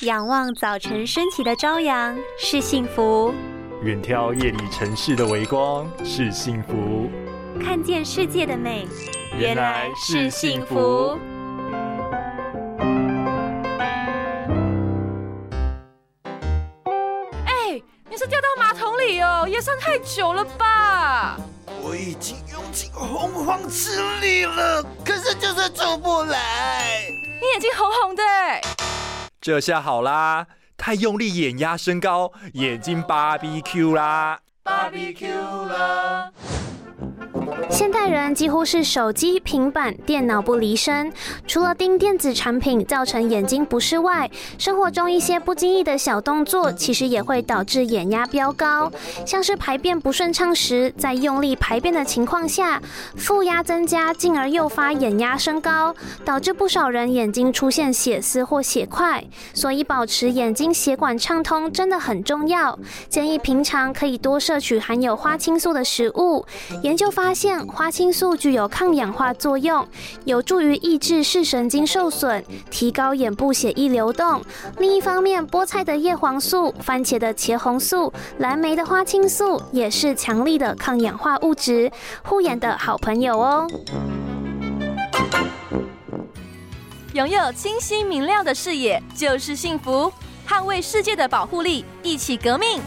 仰望早晨升起的朝阳是幸福，远眺夜里城市的微光是幸福，看见世界的美原来是幸福。哎，你是掉到马桶里哦，也算太久了吧？我已经用尽洪荒之力了，可是就是出不来。这下好啦，太用力眼压升高，眼睛芭比 Q 啦，芭比 Q 啦。现代人几乎是手机、平板、电脑不离身，除了盯电子产品造成眼睛不适外，生活中一些不经意的小动作，其实也会导致眼压飙高。像是排便不顺畅时，在用力排便的情况下，负压增加，进而诱发眼压升高，导致不少人眼睛出现血丝或血块。所以保持眼睛血管畅通真的很重要。建议平常可以多摄取含有花青素的食物。研究发现。花青素具有抗氧化作用，有助于抑制视神经受损，提高眼部血液流动。另一方面，菠菜的叶黄素、番茄的茄红素、蓝莓的花青素也是强力的抗氧化物质，护眼的好朋友哦。拥有清晰明亮的视野就是幸福，捍卫世界的保护力，一起革命。